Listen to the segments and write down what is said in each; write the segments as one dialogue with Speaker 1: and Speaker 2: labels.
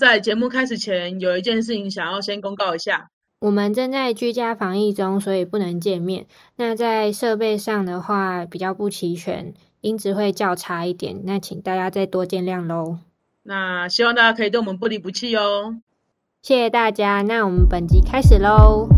Speaker 1: 在节目开始前，有一件事情想要先公告一下。
Speaker 2: 我们正在居家防疫中，所以不能见面。那在设备上的话，比较不齐全，音质会较差一点。那请大家再多见谅喽。
Speaker 1: 那希望大家可以对我们不离不弃哦。
Speaker 2: 谢谢大家。那我们本集开始喽。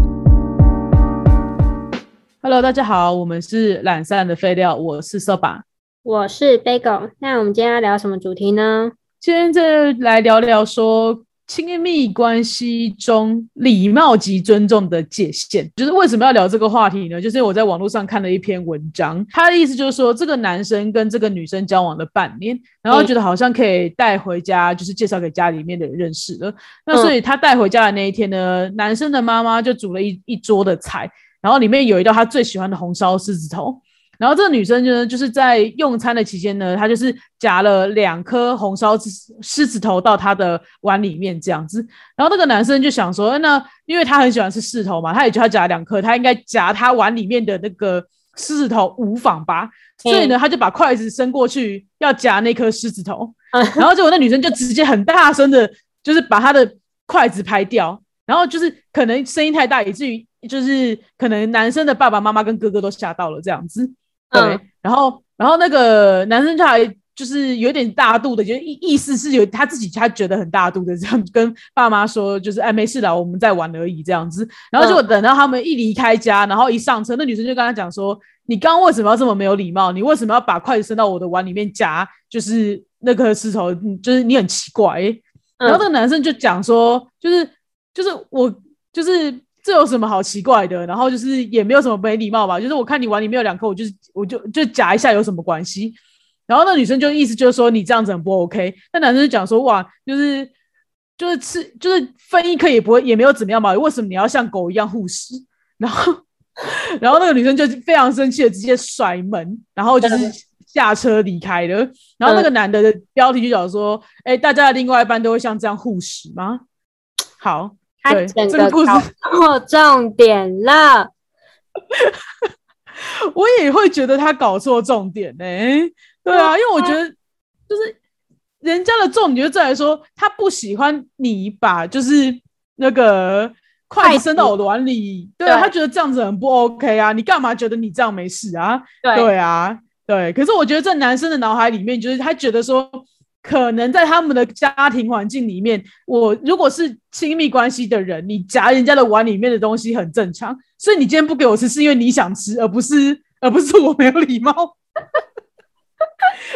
Speaker 3: Hello，大家好，我们是懒散的废料，我是色板。
Speaker 2: 我是 Bagel。那我们今天要聊什么主题呢？
Speaker 3: 今天再来聊聊说亲密关系中礼貌及尊重的界限。就是为什么要聊这个话题呢？就是我在网络上看了一篇文章，他的意思就是说，这个男生跟这个女生交往了半年，然后觉得好像可以带回家，就是介绍给家里面的人认识了。那所以他带回家的那一天呢，男生的妈妈就煮了一一桌的菜。然后里面有一道他最喜欢的红烧狮子头，然后这个女生呢，就是在用餐的期间呢，她就是夹了两颗红烧狮子头到他的碗里面这样子。然后那个男生就想说，那因为他很喜欢吃狮子头嘛，他也觉得他夹两颗，他应该夹他碗里面的那个狮子头无妨吧？所以呢，他就把筷子伸过去要夹那颗狮子头，然后结果那女生就直接很大声的，就是把他的筷子拍掉，然后就是可能声音太大，以至于。就是可能男生的爸爸妈妈跟哥哥都吓到了这样子，对，
Speaker 2: 嗯
Speaker 3: 然后然后那个男生就还就是有点大度的，就意意思是有他自己他觉得很大度的这样跟爸妈说，就是哎没事啦，我们在玩而已这样子。然后结果等到他们一离开家，然后一上车，那女生就跟他讲说：“你刚刚为什么要这么没有礼貌？你为什么要把筷子伸到我的碗里面夹？就是那颗石头，就是你很奇怪、欸。”然后那个男生就讲说：“就是就是我就是。”这有什么好奇怪的？然后就是也没有什么没礼貌吧，就是我看你碗里面有两颗，我就是我就就夹一下有什么关系？然后那女生就意思就是说你这样子很不 OK。那男生就讲说哇，就是就是吃就是分一颗也不会也没有怎么样嘛，为什么你要像狗一样护食？然后然后那个女生就非常生气的直接甩门，然后就是下车离开了。然后那个男的的标题就讲说，哎、大家的另外一半都会像这样护食吗？好。
Speaker 2: 他整个
Speaker 3: 故事
Speaker 2: 哦，重点了。
Speaker 3: 我也会觉得他搞错重点呢、欸。对啊，因为我觉得就是人家的重点就在于说，他不喜欢你把就是那个筷子伸到我的碗里。对啊，他觉得这样子很不 OK 啊！你干嘛觉得你这样没事啊？
Speaker 2: 对
Speaker 3: 对啊，对。可是我觉得在男生的脑海里面，就是他觉得说。可能在他们的家庭环境里面，我如果是亲密关系的人，你夹人家的碗里面的东西很正常，所以你今天不给我吃，是因为你想吃，而不是 而不是我没有礼貌。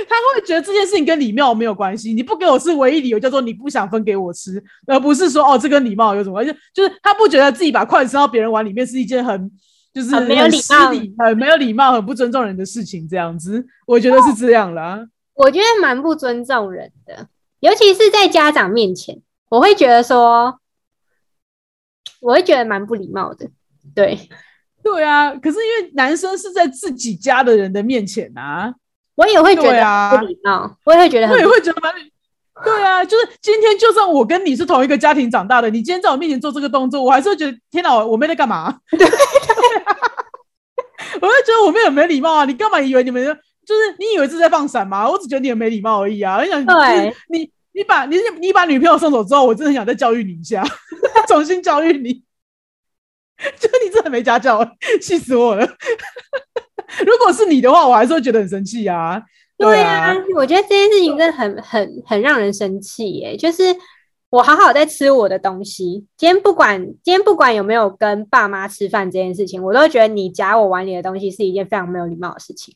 Speaker 3: 他会觉得这件事情跟礼貌没有关系，你不给我吃，唯一理由叫做你不想分给我吃，而不是说哦这跟礼貌有什么关系？就是他不觉得自己把筷子伸到别人碗里面是一件很就是
Speaker 2: 很没有礼貌、
Speaker 3: 很没有礼貌、很不尊重人的事情。这样子，我觉得是这样啦。
Speaker 2: 我觉得蛮不尊重人的，尤其是在家长面前，我会觉得说，我会觉得蛮不礼貌的。对，
Speaker 3: 对啊。可是因为男生是在自己家的人的面前啊，
Speaker 2: 我也会觉得不礼貌，
Speaker 3: 啊、
Speaker 2: 我也会觉得很，
Speaker 3: 我也会觉得蛮。对啊，就是今天，就算我跟你是同一个家庭长大的，你今天在我面前做这个动作，我还是会觉得天哪，我妹在干嘛？对，我会觉得我妹很没礼貌啊！你干嘛以为你们？就是你以为是在放闪吗？我只觉得你很没礼貌而已啊！我想，
Speaker 2: 对，
Speaker 3: 你你把你你把女朋友送走之后，我真的很想再教育你一下，重新教育你。就你真的没家教，气死我了！如果是你的话，我还是会觉得很生气啊。
Speaker 2: 对啊，我觉得这件事情真的很很很让人生气耶。就是我好好在吃我的东西，今天不管今天不管有没有跟爸妈吃饭这件事情，我都觉得你夹我碗里的东西是一件非常没有礼貌的事情。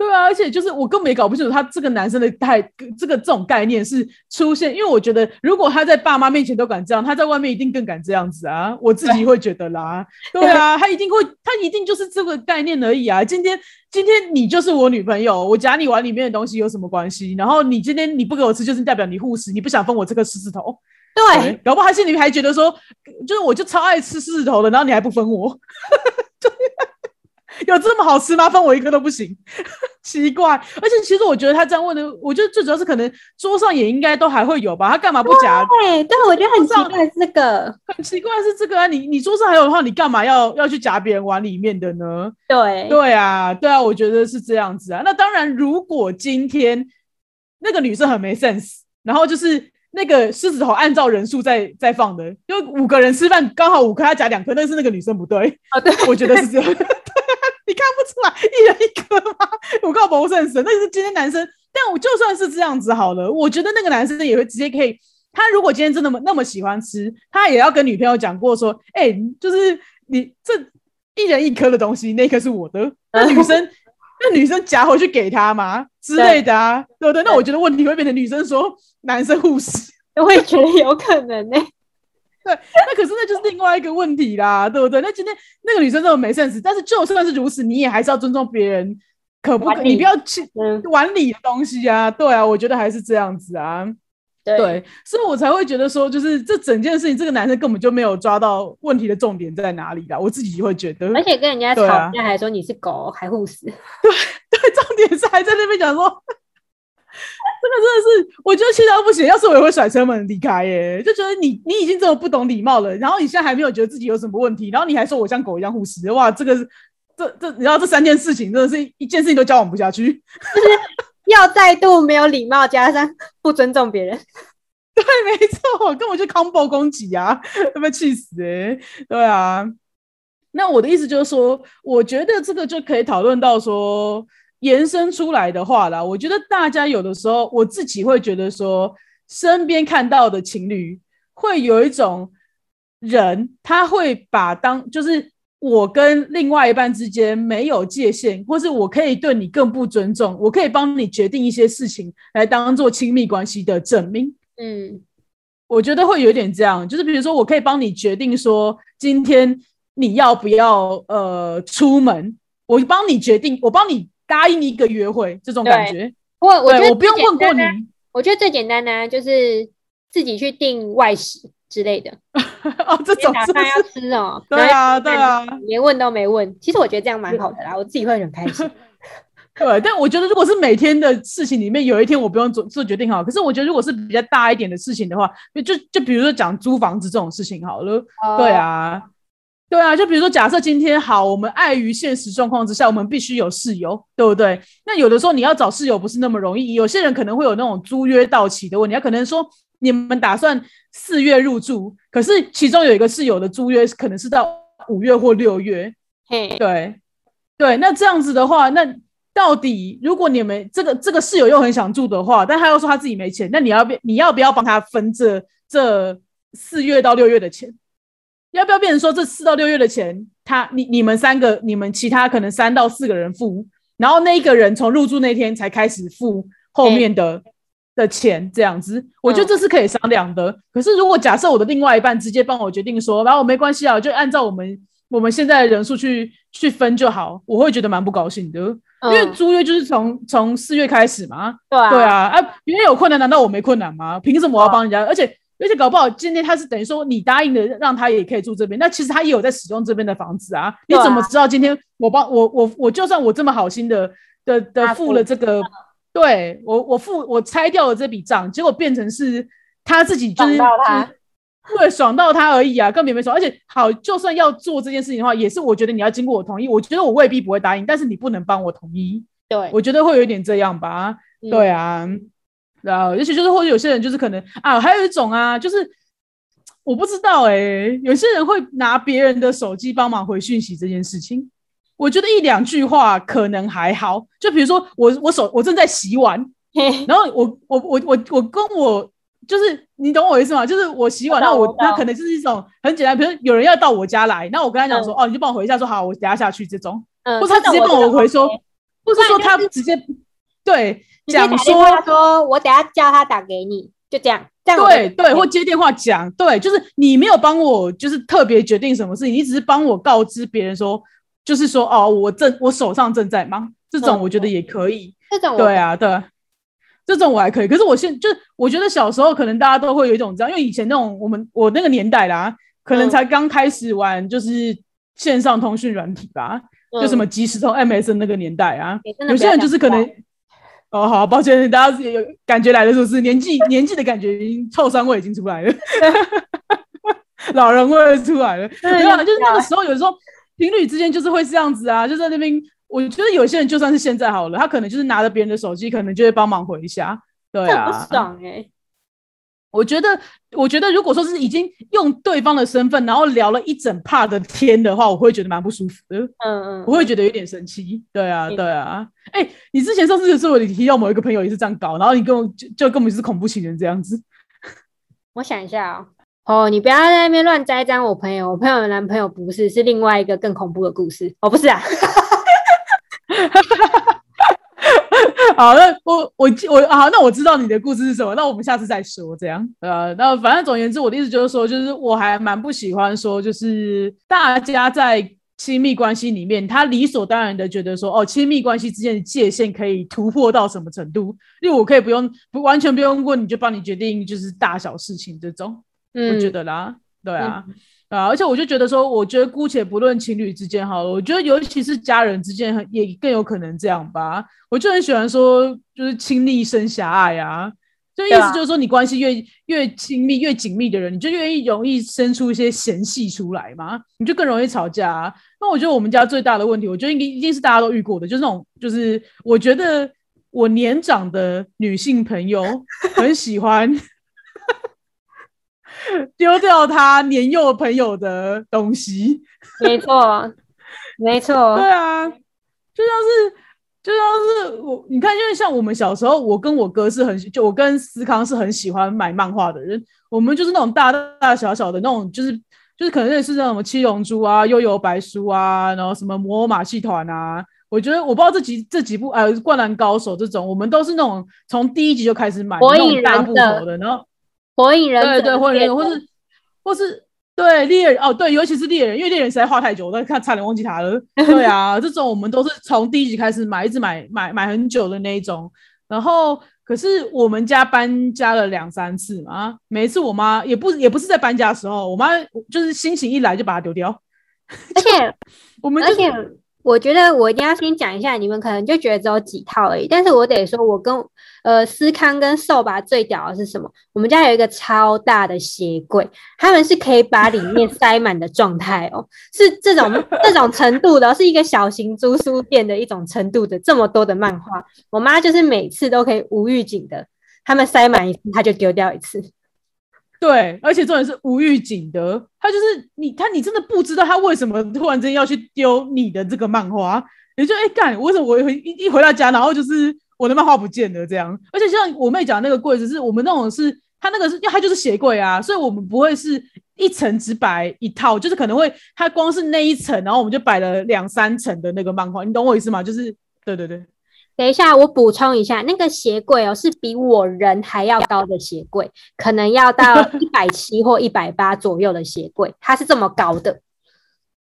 Speaker 3: 对啊，而且就是我根本也搞不清楚他这个男生的态这个这种概念是出现，因为我觉得如果他在爸妈面前都敢这样，他在外面一定更敢这样子啊！我自己会觉得啦，对啊，他一定会，他一定就是这个概念而已啊！今天今天你就是我女朋友，我夹你碗里面的东西有什么关系？然后你今天你不给我吃，就是代表你护食，你不想分我这个狮子头。
Speaker 2: 对，
Speaker 3: 搞不好他心里还觉得说，就是我就超爱吃狮子头的，然后你还不分我。有这么好吃吗？分我一颗都不行，奇怪。而且其实我觉得他这样问的，我觉得最主要是可能桌上也应该都还会有吧。他干嘛不夹？
Speaker 2: 对，对，我觉得很奇怪是这个，
Speaker 3: 很奇怪是这个啊。你你桌上还有的话，你干嘛要要去夹别人碗里面的呢？
Speaker 2: 对，
Speaker 3: 对啊，对啊，我觉得是这样子啊。那当然，如果今天那个女生很没 sense，然后就是那个狮子头按照人数在在放的，就五个人吃饭刚好五颗，他夹两颗，但是那个女生不对，
Speaker 2: 啊，对，
Speaker 3: 我觉得是这样。你看不出来一人一颗吗？我靠，不是很神。但是今天男生，但我就算是这样子好了，我觉得那个男生也会直接可以。他如果今天真的那么那么喜欢吃，他也要跟女朋友讲过说，哎、就是你这一人一颗的东西，那颗是我的。那女生，那女生夹回去给他嘛之类的啊，对不对？那我觉得问题会变成女生说男生护士。
Speaker 2: 我也觉得有可能呢、
Speaker 3: 对，那可是那就是另外一个问题啦，对不对？那今天那个女生这么没 sense，但是就算是如此，你也还是要尊重别人，可不可？你不要去
Speaker 2: 嗯，
Speaker 3: 碗里的东西啊，对啊，我觉得还是这样子啊，
Speaker 2: 对
Speaker 3: 对，所以我才会觉得说，就是这整件事情，这个男生根本就没有抓到问题的重点在哪里啦，我自己会觉得，
Speaker 2: 而且跟人家吵架还说你是狗，还护死，
Speaker 3: 对对，重点是还在那边讲说，这个 真的是，我觉得气到不行。要是我也会甩车门离开耶，就觉得你你已经这么不懂礼貌了，然后你现在还没有觉得自己有什么问题，然后你还说我像狗一样护食，哇，这个是这这，你知道这三件事情真的是一件事情都交往不下去。
Speaker 2: 要再度没有礼貌，加上不尊重别人，
Speaker 3: 对，没错，根本就 combo 攻击啊，会被气死哎、对啊，那我的意思就是说，我觉得这个就可以讨论到说，延伸出来的话啦，我觉得大家有的时候，我自己会觉得说，身边看到的情侣会有一种人，他会把当就是。我跟另外一半之间没有界限，或是我可以对你更不尊重，我可以帮你决定一些事情来当做亲密关系的证明。
Speaker 2: 嗯，
Speaker 3: 我觉得会有点这样，就是比如说，我可以帮你决定说，今天你要不要呃出门，我帮你决定，我帮你答应一个约会，这种感觉。
Speaker 2: 我我觉得
Speaker 3: 对我不用
Speaker 2: 最
Speaker 3: 问过你
Speaker 2: 我觉得最简单的啊就是自己去订外食之类的，
Speaker 3: 哦，这
Speaker 2: 今
Speaker 3: 种是不是？
Speaker 2: 吃哦，
Speaker 3: 对啊，对啊，
Speaker 2: 连问都没问。其实我觉得这样蛮好的啦，我自己会很开心。
Speaker 3: 对。但我觉得，如果是每天的事情里面有一天我不用做做决定好，可是我觉得如果是比较大一点的事情的话，就就就比如说讲租房子这种事情好了，对
Speaker 2: 哦，
Speaker 3: 啊，对啊，就比如说，假设今天好，我们碍于现实状况之下，我们必须有室友，对不对？那有的时候你要找室友不是那么容易，有些人可能会有那种租约到期的问题，他可能说你们打算四月入住，可是其中有一个室友的租约可能是到五月或六月，
Speaker 2: 嘿，
Speaker 3: 对对，那这样子的话，那到底如果你们这个这个室友又很想住的话，但他又说他自己没钱，那你要不你要不要帮他分这这四月到六月的钱？要不要变成说这四到六月的钱，他你你们三个，你们其他可能三到四个人付，然后那一个人从入住那天才开始付后面的、的钱，这样子，我觉得这是可以商量的。可是如果假设我的另外一半直接帮我决定说，然后我没关系啊，就按照我们我们现在的人数去去分就好，我会觉得蛮不高兴的，因为
Speaker 2: 嗯
Speaker 3: 租约就是从从四月开始嘛，
Speaker 2: 对啊，
Speaker 3: 对，啊，啊，别人有困难，难道我没困难吗？凭什么我要帮人家？而且而且搞不好今天他是等于说你答应的让他也可以住这边，那其实他也有在使用这边的房子啊。你怎么知道今天我帮我我我就算我这么好心的的的付了这个，对我我付我拆掉了这笔账，结果变成是他自己就是
Speaker 2: 爽到他
Speaker 3: 就是对，爽到他而已啊，根本没爽。而且好，就算要做这件事情的话，也是我觉得你要经过我同意，我觉得我未必不会答应，但是你不能帮我同意，
Speaker 2: 对，
Speaker 3: 我觉得会有一点这样吧。
Speaker 2: 嗯
Speaker 3: 对啊，然后尤其就是或者有些人就是可能啊，还有一种啊，就是我不知道哎、有些人会拿别人的手机帮忙回讯息这件事情，我觉得一两句话可能还好，就比如说我我手我正在洗碗，
Speaker 2: 嘿
Speaker 3: 然后我我我我我跟我就是你懂我意思吗？就是我洗碗，那我那可能就是一种很简单，比如有人要到我家来，那我跟他讲说，
Speaker 2: 嗯。
Speaker 3: 哦，你就帮我回一下，说好，我等下下去这种，
Speaker 2: 嗯，
Speaker 3: 或者他直接帮我回说，或是说他直接对讲说
Speaker 2: 他说我等下叫他打给你，就这样，
Speaker 3: 对对，或接电话讲，对，就是你没有帮我，就是特别决定什么事情，你只是帮我告知别人说，就是说哦，我正我手上正在忙，这种
Speaker 2: 嗯
Speaker 3: 我觉得也可以。
Speaker 2: 这种我
Speaker 3: 对啊，对啊，这种我还可以。可是我现就是我觉得小时候可能大家都会有一种这样，因为以前那种我们我那个年代啦，可能
Speaker 2: 嗯
Speaker 3: 才刚开始玩就是线上通讯软体吧，就什么即时通、MSN 那个年代啊有些人就是可能。哦，好，抱歉，大家有有感觉来了，是不是？年纪年纪的感觉，已经臭酸味已经出来了，老人味出来了。
Speaker 2: 真的
Speaker 3: 没有啊，就是那个时候，有时候情侣之间就是会这样子啊，就在那边。我觉得有些人就算是现在好了，他可能就是拿着别人的手机，可能就会帮忙回一下。对啊
Speaker 2: 不，爽哎，
Speaker 3: 我觉得，我觉得如果说是已经用对方的身份，然后聊了一整趴的天的话，我会觉得蛮不舒服的。
Speaker 2: 嗯嗯，
Speaker 3: 我会觉得有点生气。对啊，
Speaker 2: 嗯
Speaker 3: 对啊。哎、你之前上次的时候，你提到某一个朋友也是这样搞，然后你跟我就就根本是恐怖情人这样子。
Speaker 2: 我想一下哦。哦，你不要在那边乱栽赃我朋友，我朋友的男朋友不是，是另外一个更恐怖的故事。哦，不是啊，
Speaker 3: 好，那我我我好，那我知道你的故事是什么，那我们下次再说，这样。呃，那反正总而言之，我的意思就是说，就是我还蛮不喜欢说，就是大家在亲密关系里面，他理所当然的觉得说，哦，亲密关系之间的界限可以突破到什么程度，因为我可以不用不完全不用问你就帮你决定就是大小事情这种，
Speaker 2: 嗯，
Speaker 3: 我觉得啦，对啊。啊，而且我就觉得说，我觉得姑且不论情侣之间好了，我觉得尤其是家人之间，很也更有可能这样吧。我就很喜欢说，就是亲力生狭隘啊，就意思就是说，你关系越越亲密、越紧密的人，你就越易容易生出一些嫌隙出来嘛，你就更容易吵架、啊。那我觉得我们家最大的问题，我觉得应该一定是大家都遇过的，就是那种，就是我觉得我年长的女性朋友很喜欢。丢掉他年幼朋友的东西。
Speaker 2: 没错，没错，
Speaker 3: 对啊，就像是就像是我，你看，因为像我们小时候，我跟我哥是很，就我跟思康是很喜欢买漫画的人。我们就是那种大大小小的那种，就是就是可能认识那种什么七龙珠啊、悠悠白书啊，然后什么魔偶马戏团啊。我觉得我不知道这几这几部呃《灌篮高手》这种，我们都是那种从第一集就开始买
Speaker 2: 火
Speaker 3: 那种大部头的，然后
Speaker 2: 火影忍者
Speaker 3: 对对，或者
Speaker 2: 猎人
Speaker 3: 或是或是对猎人哦，对，尤其是猎人，因为猎人实在画太久，我都看差点忘记他了。对啊，这种我们都是从第一集开始买，一直买买买很久的那一种。然后，可是我们家搬家了两三次嘛，每一次我妈也不也不是在搬家的时候，我妈就是心情一来就把它丢掉。
Speaker 2: 而且
Speaker 3: 我们就
Speaker 2: 而且我觉得我一定要先讲一下，你们可能就觉得只有几套而已，但是我得说，我跟呃思康跟瘦吧最屌的是什么？我们家有一个超大的鞋柜，他们是可以把里面塞满的状态哦，是这种这种程度的，是一个小型租书店的一种程度的，这么多的漫画，我妈就是每次都可以无预警的，他们塞满一次，她就丢掉一次。
Speaker 3: 对，而且重点是无预警的，他就是你，他你真的不知道他为什么突然间要去丢你的这个漫画，你就哎干，为什么我一回一回到家，然后就是我的漫画不见了这样？而且像我妹讲那个柜子，是我们那种是，他那个是，因为它就是鞋柜啊，所以我们不会是一层只摆一套，就是可能会它光是那一层，然后我们就摆了两三层的那个漫画，你懂我意思吗？就是对对对。
Speaker 2: 等一下，我补充一下，那个鞋柜哦，是比我人还要高的鞋柜，可能要到 一百七或一百八左右的鞋柜，它是这么高的。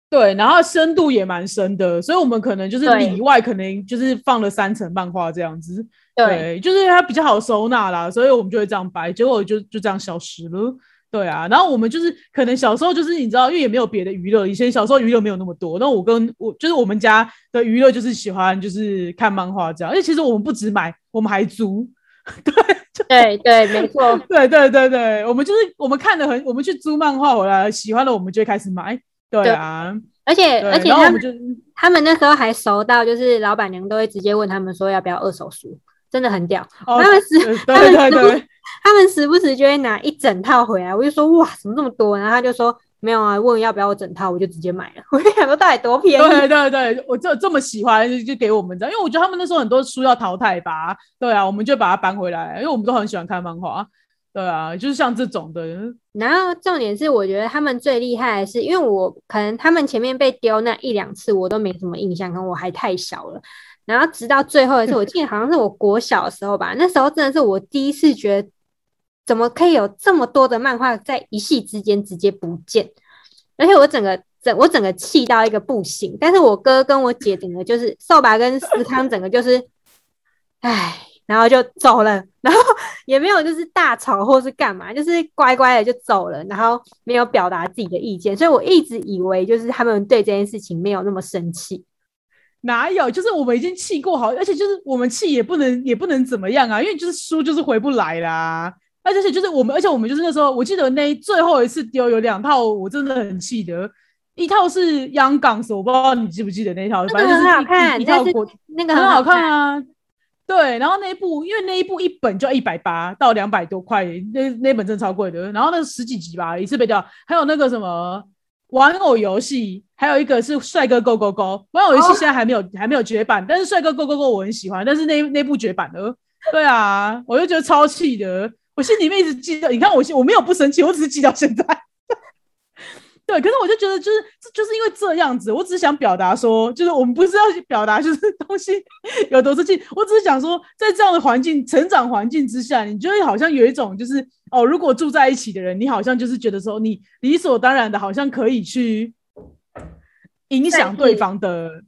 Speaker 3: 对，然后深度也蛮深的，所以我们可能就是里外可能就是放了三层漫画这样子，
Speaker 2: 对，
Speaker 3: 对，就是它比较好收纳啦，所以我们就会这样摆，结果就就这样消失了。对啊，然后我们就是可能小时候就是你知道，因为也没有别的娱乐，以前小时候娱乐没有那么多。那我跟我就是我们家的娱乐就是喜欢就是看漫画这样，而且其实我们不止买，我们还租。
Speaker 2: 对对对，没错，
Speaker 3: 对对对对，我们就是我们看的很，我们去租漫画回来，喜欢了我们就会开始买。对啊，
Speaker 2: 而且，而且他
Speaker 3: 们就
Speaker 2: 他们那时候还熟到，就是老板娘都会直接问他们说要不要二手书，真的很屌。
Speaker 3: 哦，
Speaker 2: 他们是
Speaker 3: 对对对对。
Speaker 2: 他们时不时就会拿一整套回来，我就说哇，怎么这么多？然后他就说没有啊，问要不要我整套，我就直接买了。我就想说到底多便宜？
Speaker 3: 对对对，我这这么喜欢就就给我们这样，因为我觉得他们那时候很多书要淘汰吧，对啊，我们就把它搬回来，因为我们都很喜欢看漫画，对啊，就是像这种的，
Speaker 2: 然后重点是，我觉得他们最厉害的是，因为我可能他们前面被丢那一两次，我都没什么印象，可能我还太小了。然后直到最后一次，我记得好像是我国小的时候吧，那时候真的是我第一次觉得，怎么可以有这么多的漫画在一夕之间直接不见，而且我整个整我整个气到一个不行。但是我哥跟我姐整个就是瘦吧跟思康整个就是，唉。然后就走了，然后也没有就是大吵或是干嘛，就是乖乖的就走了，然后没有表达自己的意见，所以我一直以为就是他们对这件事情没有那么生气。
Speaker 3: 哪有？就是我们已经气过好，而且就是我们气也不能也不能怎么样啊，因为就是输就是回不来啦。而且就是我们，而且我们就是那时候，我记得那最后一次丢有两套，我真的很记得。一套是央港，我不知道你记不记得那套，
Speaker 2: 那
Speaker 3: 反正就是
Speaker 2: 个很好看，
Speaker 3: 一套国
Speaker 2: 那个
Speaker 3: 很好
Speaker 2: 好
Speaker 3: 看啊。对，然后那一部因为那一部一本就要一百八到两百多块，那那本真的超贵的。然后那十几集吧，一次被掉。还有那个什么玩偶游戏，还有一个是帅哥 Go Go Go。玩偶游戏现在还没有、还没有绝版，但是帅哥 Go Go Go 我很喜欢，但是那那部绝版了。对啊，我就觉得超气的，我心里面一直记得。你看我我没有不生气，我只是记到现在。对，可是我就觉得，就是就是因为这样子，我只是想表达说，就是我们不是要去表达就是 东西有多生气，我只是想说，在这样的环境、成长环境之下，你就会好像有一种就是哦，如果住在一起的人，你好像就是觉得说，你理所当然的，好像可以去影响对方的。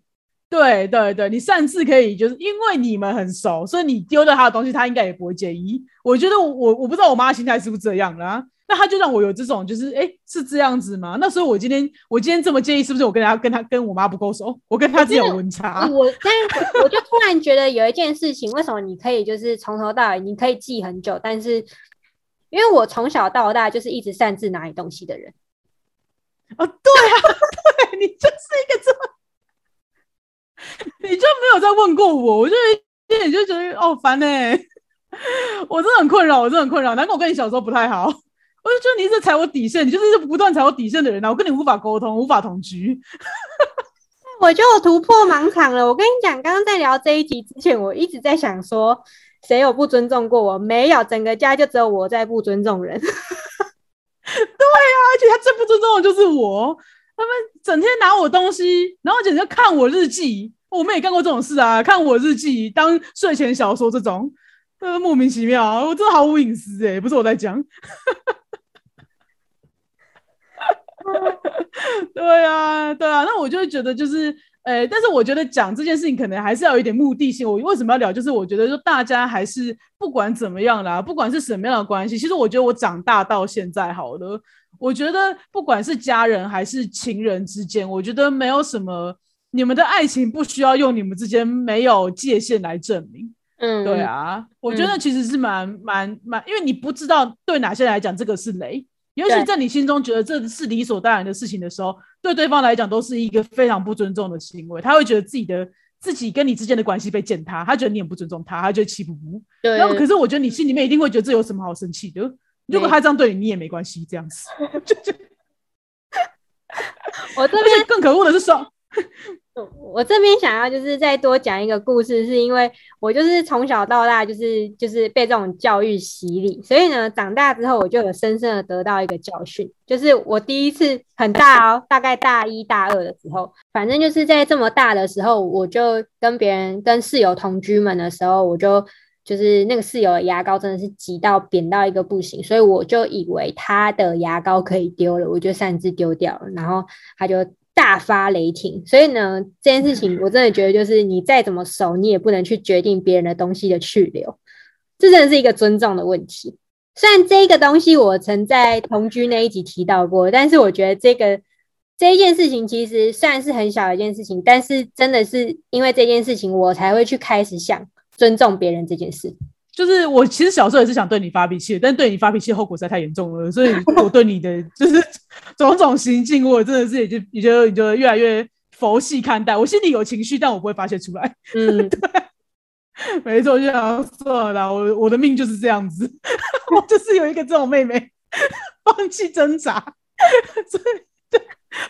Speaker 3: 对对对，你擅自可以，就是因为你们很熟，所以你丢掉他的东西，他应该也不会介意。我觉得我我不知道我妈心态是不是这样啦。那他就让我有这种，就是哎，是这样子吗？那所以，我今天我今天这么介意，是不是我跟他跟他跟我妈不够熟？我跟他只有温差。
Speaker 2: 我但是我就突然觉得有一件事情，为什么你可以就是从头到尾你可以记很久？但是因为我从小到大就是一直擅自拿你东西的人。
Speaker 3: 哦，对啊，对你就是一个这么，你就没有再问过我，我就一点就觉得哦烦呢，我真的很困扰，我真的很困扰。难怪我跟你小时候不太好。我就觉得你一直踩我底线，你就是不断踩我底线的人啊！我跟你无法沟通，无法同居。
Speaker 2: 我就突破盲场了。我跟你讲，刚刚在聊这一集之前，我一直在想说，谁有不尊重过我？没有，整个家就只有我在不尊重人。对
Speaker 3: 啊，而且他最不尊重的就是我。他们整天拿我东西，然后整天看我日记。我们也干过这种事啊，看我日记当睡前小说这种，呃，莫名其妙，我真的毫无隐私哎，不是我在讲。对啊，对啊，那我就会觉得就是，诶，但是我觉得讲这件事情可能还是要有一点目的性。我为什么要聊？就是我觉得说大家还是不管怎么样啦，不管是什么样的关系，其实我觉得我长大到现在好了，我觉得不管是家人还是情人之间，我觉得没有什么，你们的爱情不需要用你们之间没有界限来证明。嗯，对啊，我觉得其实是蛮蛮蛮，因为你不知道对哪些来讲这个是雷。尤其在你心中觉得这是理所当然的事情的时候，对对方来讲都是一个非常不尊重的行为。他会觉得自己的自己跟你之间的关系被践踏，他觉得你很不尊重他，他就气不服。
Speaker 2: 对。
Speaker 3: 然后，可是我觉得你心里面一定会觉得这有什么好生气的？如果他这样对你，你也没关系，这样子。就就。
Speaker 2: 我这边
Speaker 3: 更可恶的是说。
Speaker 2: 我这边想要就是再多讲一个故事，是因为我就是从小到大就是就是被这种教育洗礼，所以呢，长大之后我就有深深的得到一个教训，就是我第一次很大哦，大概大一大二的时候，反正就是在这么大的时候，我就跟别人跟室友同居们的时候，我就就是那个室友的牙膏真的是挤到扁到一个不行，所以我就以为他的牙膏可以丢了，我就擅自丢掉了，然后他就。大发雷霆，所以呢，这件事情我真的觉得，就是你再怎么熟，你也不能去决定别人的东西的去留，这真的是一个尊重的问题。虽然这个东西我曾在同居那一集提到过，但是我觉得这个这一件事情其实虽然是很小的一件事情，但是真的是因为这件事情，我才会去开始想尊重别人这件事。
Speaker 3: 就是我其实小时候也是想对你发脾气，但对你发脾气后果实在太严重了，所以 我对你的 就是种种行径，我真的是也就也就也就越来越佛系看待。我心里有情绪，但我不会发泄出来。嗯，对，没错，就想算了，我我的命就是这样子，我就是有一个这种妹妹，放弃挣扎，所以对，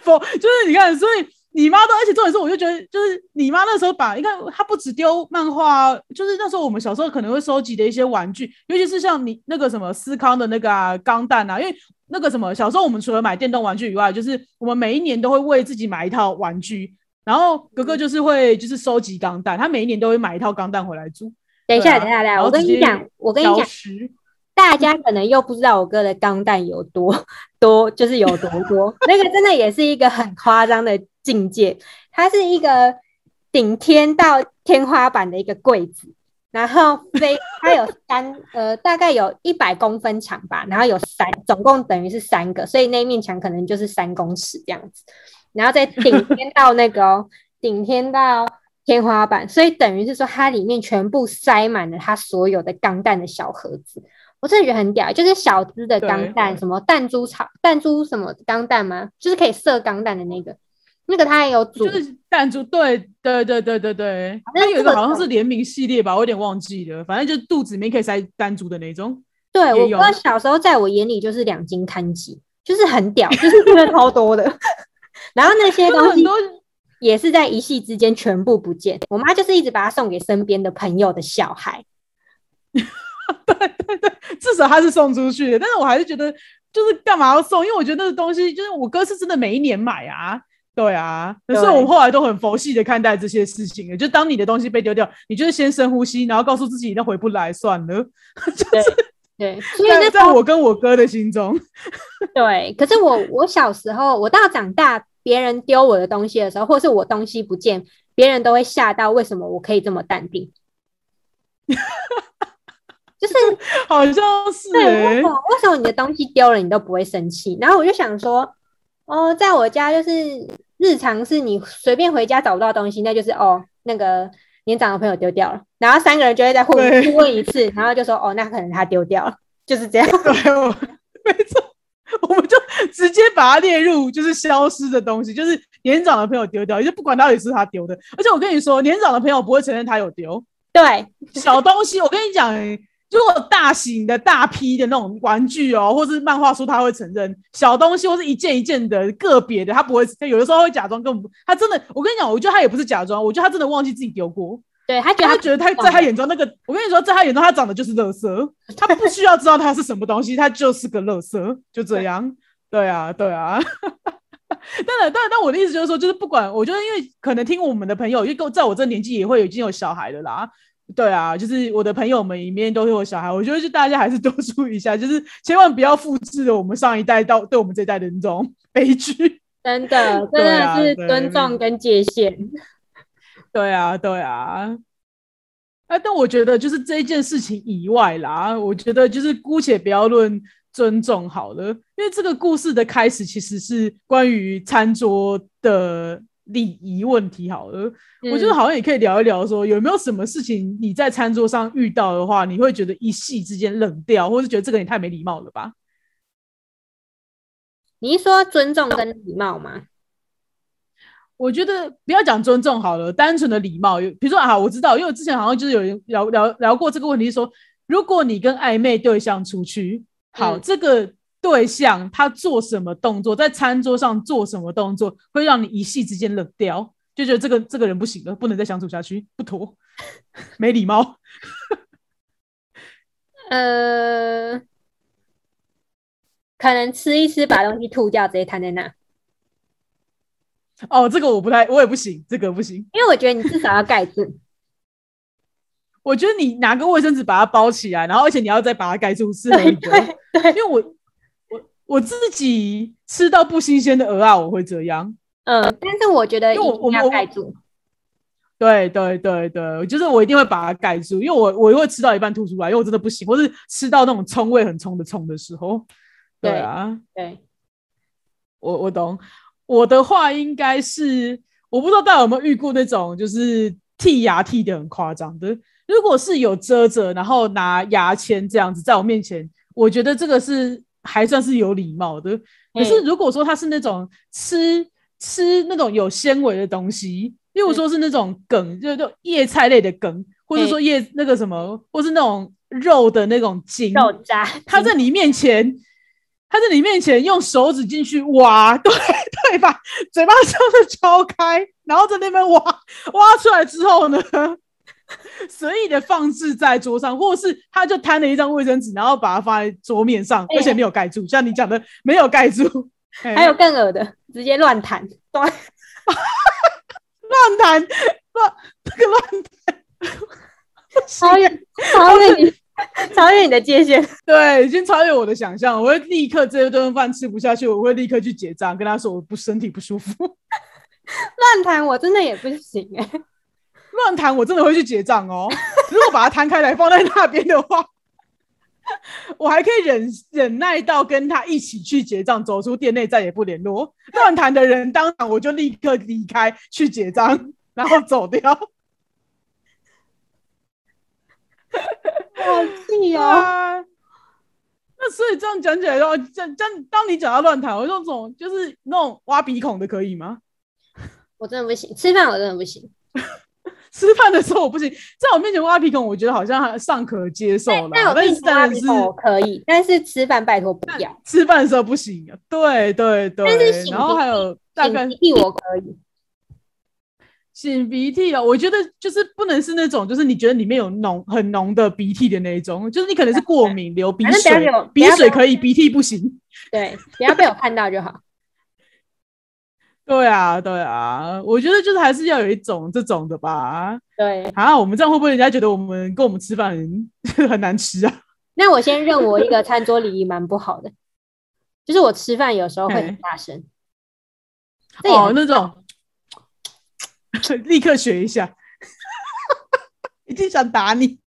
Speaker 3: 否就是你看，所以。你妈都，而且重点是，我就觉得，就是你妈那时候把，你看，她不止丢漫画，就是那时候我们小时候可能会收集的一些玩具，尤其是像你那个什么思康的那个钢弹啊，因为那个什么小时候我们除了买电动玩具以外，就是我们每一年都会为自己买一套玩具，然后哥哥就是会就是收集钢弹，他每一年都会买一套钢弹回来住。
Speaker 2: 等一下，等一下，等一下，我跟你讲，我跟你讲。大家可能又不知道我哥的钢弹有多多，就是有多多。那个真的也是一个很夸张的境界。它是一个顶天到天花板的一个柜子，然后飞，它有三呃，大概有一百公分长吧，然后有三，总共等于是三个，所以那面墙可能就是三公尺这样子。然后再顶天到那个 顶天到天花板，所以等于是说它里面全部塞满了它所有的钢弹的小盒子。我真的觉得很屌，就是小只的钢弹，什么弹珠草、弹珠什么钢弹吗？就是可以射钢弹的那个，那个他也有煮，
Speaker 3: 就是弹珠，对对对对对对，
Speaker 2: 反正这个
Speaker 3: 它有一个好像是
Speaker 2: 种
Speaker 3: 联名系列吧，我有点忘记了，反正就是肚子里面可以塞弹珠的那种。
Speaker 2: 对我哥小时候在我眼里就是两斤看几，就是很屌，就是真的超多的。然后那些东西也是在一夕之间全部不见。我妈就是一直把它送给身边的朋友的小孩。
Speaker 3: 对对对至少他是送出去的，但是我还是觉得就是干嘛要送？因为我觉得那个东西就是我哥是真的每一年买啊，对啊，可是我们后来都很佛系的看待这些事情。就当你的东西被丢掉，你就是先深呼吸，然后告诉自己那回不来算了。就是
Speaker 2: 对，所以那
Speaker 3: 在在我跟我哥的心中，
Speaker 2: 对，可是我我小时候，我到长大，别人丢我的东西的时候，或是我东西不见，别人都会吓到，为什么我可以这么淡定？就是
Speaker 3: 好像是
Speaker 2: 对，
Speaker 3: 欸
Speaker 2: 为什么为什么你的东西丢了你都不会生气？然后我就想说，哦，在我家就是日常是你随便回家找不到东西，那就是哦那个年长的朋友丢掉了，然后三个人就会再互
Speaker 3: 对
Speaker 2: 互问一次，然后就说哦那可能他丢掉了，就是这样。
Speaker 3: 对，我没错，我们就直接把它列入就是消失的东西，就是年长的朋友丢掉，也就不管到底是他丢的。而且我跟你说，年长的朋友不会承认他有丢
Speaker 2: 对，
Speaker 3: 小东西。我跟你讲、欸，如果大型的大批的那种玩具哦，或是漫画书，他会承认；小东西或是一件一件的个别的，他不会。有的时候会假装根本不，他真的，我跟你讲，我觉得他也不是假装，我觉得他真的忘记自己丢过。
Speaker 2: 对他觉得他
Speaker 3: 他觉得他在他眼中那个，我跟你说，在他眼中他长得就是垃圾，他不需要知道他是什么东西，他就是个垃圾，就这样。对啊，对啊。当然，当然，但我的意思就是说，就是不管，我觉得因为可能听我们的朋友，因为跟我在我这年纪也会已经有小孩的啦。对啊，就是我的朋友们里面都会有小孩，我觉得就大家还是多注意一下，就是千万不要复制了我们上一代到对我们这一代的那种 悲剧。
Speaker 2: 真的真的是尊重跟界限。
Speaker 3: 对啊，对啊。哎，但我觉得就是这一件事情以外啦，我觉得就是姑且不要论尊重好了，因为这个故事的开始其实是关于餐桌的礼仪问题好了。我觉得
Speaker 2: 嗯
Speaker 3: 好像也可以聊一聊，说有没有什么事情你在餐桌上遇到的话，你会觉得一夕之间冷掉，或是觉得这个人也太没礼貌了吧？
Speaker 2: 你是说尊重跟礼貌吗？
Speaker 3: 我觉得不要讲尊重好了，单纯的礼貌。比如说啊，我知道，因为我之前好像就是有人聊聊聊过这个问题，说如果你跟暧昧对象出去，好，
Speaker 2: 嗯
Speaker 3: 这个对象他做什么动作，在餐桌上做什么动作，会让你一夕之间冷掉，就觉得这个这个人不行了，不能再相处下去，不妥，没礼貌。
Speaker 2: 呃，可能吃一吃把东西吐掉，直接摊在那。
Speaker 3: 哦，这个我不太，我也不行，这个不行。
Speaker 2: 因为我觉得你至少要盖住。
Speaker 3: 我觉得你拿个卫生纸把它包起来，然后而且你要再把它盖住是合理的。因为我我我自己吃到不新鲜的鹅啊，我会这样。
Speaker 2: 嗯，但是我觉得
Speaker 3: 我
Speaker 2: 一定要盖住。
Speaker 3: 对对对对，就是我一定会把它盖住，因为我我会吃到一半吐出来，因为我真的不行，或是吃到那种葱味很冲的葱的时候。对
Speaker 2: 对
Speaker 3: 啊，
Speaker 2: 对，
Speaker 3: 我我懂。我的话应该是，我不知道大家有没有遇过那种就是剔牙剔的很夸张的。如果是有遮着，然后拿牙签这样子在我面前，我觉得这个是还算是有礼貌的。可是
Speaker 2: 嗯
Speaker 3: 如果说他是那种吃吃那种有纤维的东西，例如说是那种梗，就是那种叶菜类的梗，或者说叶那个什么，或是那种肉的那种筋，
Speaker 2: 肉渣。
Speaker 3: 他在你面前，他在你面前用手指进去挖，对对吧？嘴巴这样子敲开，然后在那边挖，挖出来之后呢，随意的放置在桌上，或是他就摊了一张卫生纸，然后把它放在桌面上，
Speaker 2: 哎
Speaker 3: 而且没有盖住，像你讲的没有盖住，哎
Speaker 2: 还有更恶的，直接乱弹。对，
Speaker 3: 乱弹乱这个乱弹。
Speaker 2: 超越超越你超越你的界限。
Speaker 3: 对，已经超越我的想象。我会立刻这顿饭吃不下去，我会立刻去结账，跟他说我不身体不舒服。
Speaker 2: 乱弹我真的也不行哎、
Speaker 3: 乱弹我真的会去结账哦。如果把它摊开来放在那边的话，我还可以忍忍耐到跟他一起去结账，走出店内再也不联络。乱弹的人当场我就立刻离开去结账，然后走掉。
Speaker 2: 好气
Speaker 3: 对
Speaker 2: 哦！
Speaker 3: 啊。那所以这样讲起来的话，这这当你讲到乱弹，我那种就是那种挖鼻孔的可以吗？
Speaker 2: 我真的不行，吃饭我真的不行。
Speaker 3: 吃饭的时候我不行，在我面前挖鼻孔，我觉得好像还尚可接受了。但是
Speaker 2: 但我跟你
Speaker 3: 真的是
Speaker 2: 我可以，但是吃饭拜托不要。
Speaker 3: 吃饭的时候不行啊。对对对，
Speaker 2: 但是
Speaker 3: 然后还有大概
Speaker 2: 擤鼻涕我可以，
Speaker 3: 擤鼻涕啊，我觉得就是不能是那种，就是你觉得里面有浓很浓的鼻涕的那一种，就是你可能是过敏流鼻水，鼻水可以，鼻涕不行。
Speaker 2: 对，不要被我看到就好。
Speaker 3: 对啊，对啊，我觉得就是还是要有一种这种的吧。
Speaker 2: 对，
Speaker 3: 啊，我们这样会不会人家觉得我们跟我们吃饭很 很难吃啊？
Speaker 2: 那我先认我一个餐桌礼仪蛮不好的，就是我吃饭有时候会很
Speaker 3: 嘿
Speaker 2: 大声。
Speaker 3: 哦，那种 立刻学一下，一定想打你。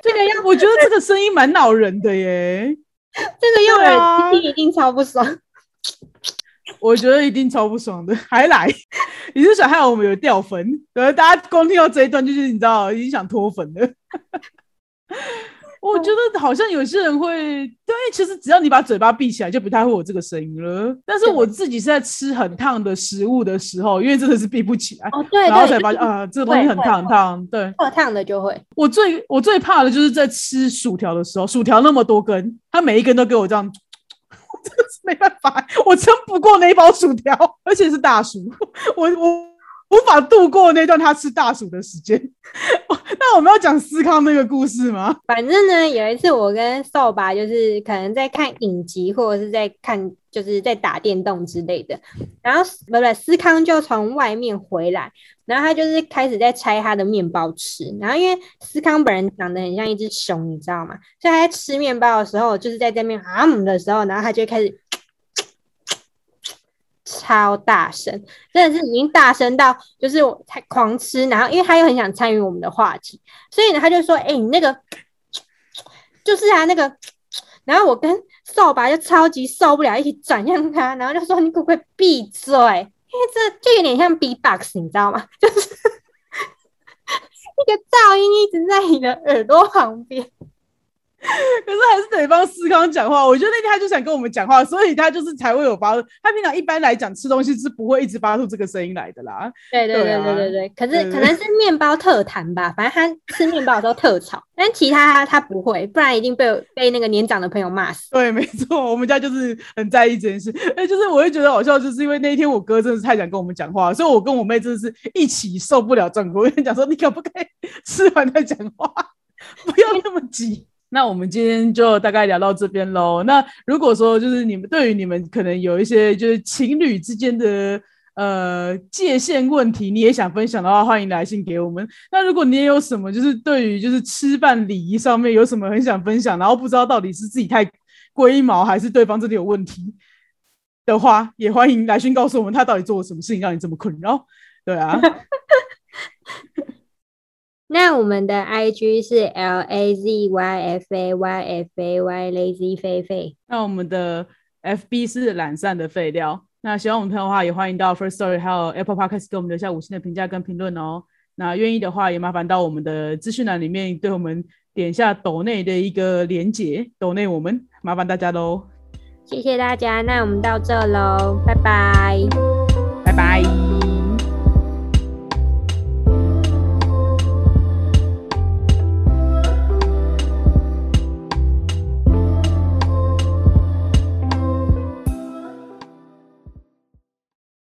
Speaker 2: 这个要
Speaker 3: 我觉得这个声音蛮恼人的耶，
Speaker 2: 这个用
Speaker 3: 对啊
Speaker 2: 耳机一定超不爽。
Speaker 3: 我觉得一定超不爽的，还来？你是想害我们有掉粉？对，大家光听到这一段就是你知道已经想脱粉了。我觉得好像有些人会，对，其实只要你把嘴巴闭起来，就不太会有这个声音了。但是我自己是在吃很烫的食物的时候，因为真的是闭不起来，
Speaker 2: 哦，对
Speaker 3: 然后
Speaker 2: 对，就是
Speaker 3: 才发现啊，这个东西很烫很烫。对
Speaker 2: 过烫的就会。
Speaker 3: 我最我最怕的就是在吃薯条的时候，薯条那么多根，它每一根都给我这样，没办法，我撑不过那一包薯条，而且是大薯，我我无法度过那段他吃大薯的时间。那我们要讲思康那个故事吗？
Speaker 2: 反正呢，有一次我跟扫把就是可能在看影集，或者是在看就是在打电动之类的，然后不不，思康就从外面回来，然后他就是开始在拆他的面包吃，然后因为思康本人长得很像一只熊，你知道吗？所以他在吃面包的时候，就是在这边啊嗯的时候，然后他就开始。超大声，真的是已经大声到，就是我才狂吃，然后因为他又很想参与我们的话题，所以呢，他就说：“哎、你那个就是啊，那个。”然后我跟扫把就超级受不了，一起转向他，然后就说：“你可不可以闭嘴？”因为这就有点像 B-box，你知道吗？就是 那个噪音一直在你的耳朵旁边。
Speaker 3: 可是还是得帮思康讲话。我觉得那天他就想跟我们讲话，所以他就是才会有发。他平常一般来讲吃东西是不会一直发出这个声音来的啦。
Speaker 2: 对对对
Speaker 3: 对啊
Speaker 2: 对对对，可是可能是面包特弹吧，反正他吃面包的时候特吵，但其他他他不会，不然一定被被那个年长的朋友骂死。
Speaker 3: 对，没错，我们家就是很在意这件事。哎，就是我会觉得好笑，就是因为那一天我哥真的是太想跟我们讲话，所以我跟我妹真的是一起受不了状况。我跟你讲说，你可不可以吃完再讲话，不要那么急。那我们今天就大概聊到这边喽。那如果说就是你们对于你们可能有一些就是情侣之间的呃界限问题，你也想分享的话，欢迎来信给我们。那如果你也有什么就是对于就是吃饭礼仪上面有什么很想分享，然后不知道到底是自己太龟毛还是对方真的有问题的话，也欢迎来信告诉我们他到底做了什么事情让你这么困扰。对啊，
Speaker 2: 那我们的 IG 是 L A Z Y F A Y F A Y Lazy 菲菲。
Speaker 3: 那我们的 FB 是懒散的废料。那喜欢我们朋友的话，也欢迎到 First Story 还有 Apple Podcast 给我们留下五星的评价跟评论哦。那愿意的话，也麻烦到我们的资讯栏里面对我们点一下抖内的一个连结，抖内我们麻烦大家喽，
Speaker 2: 谢谢大家，那我们到这喽，拜拜。
Speaker 3: 拜拜。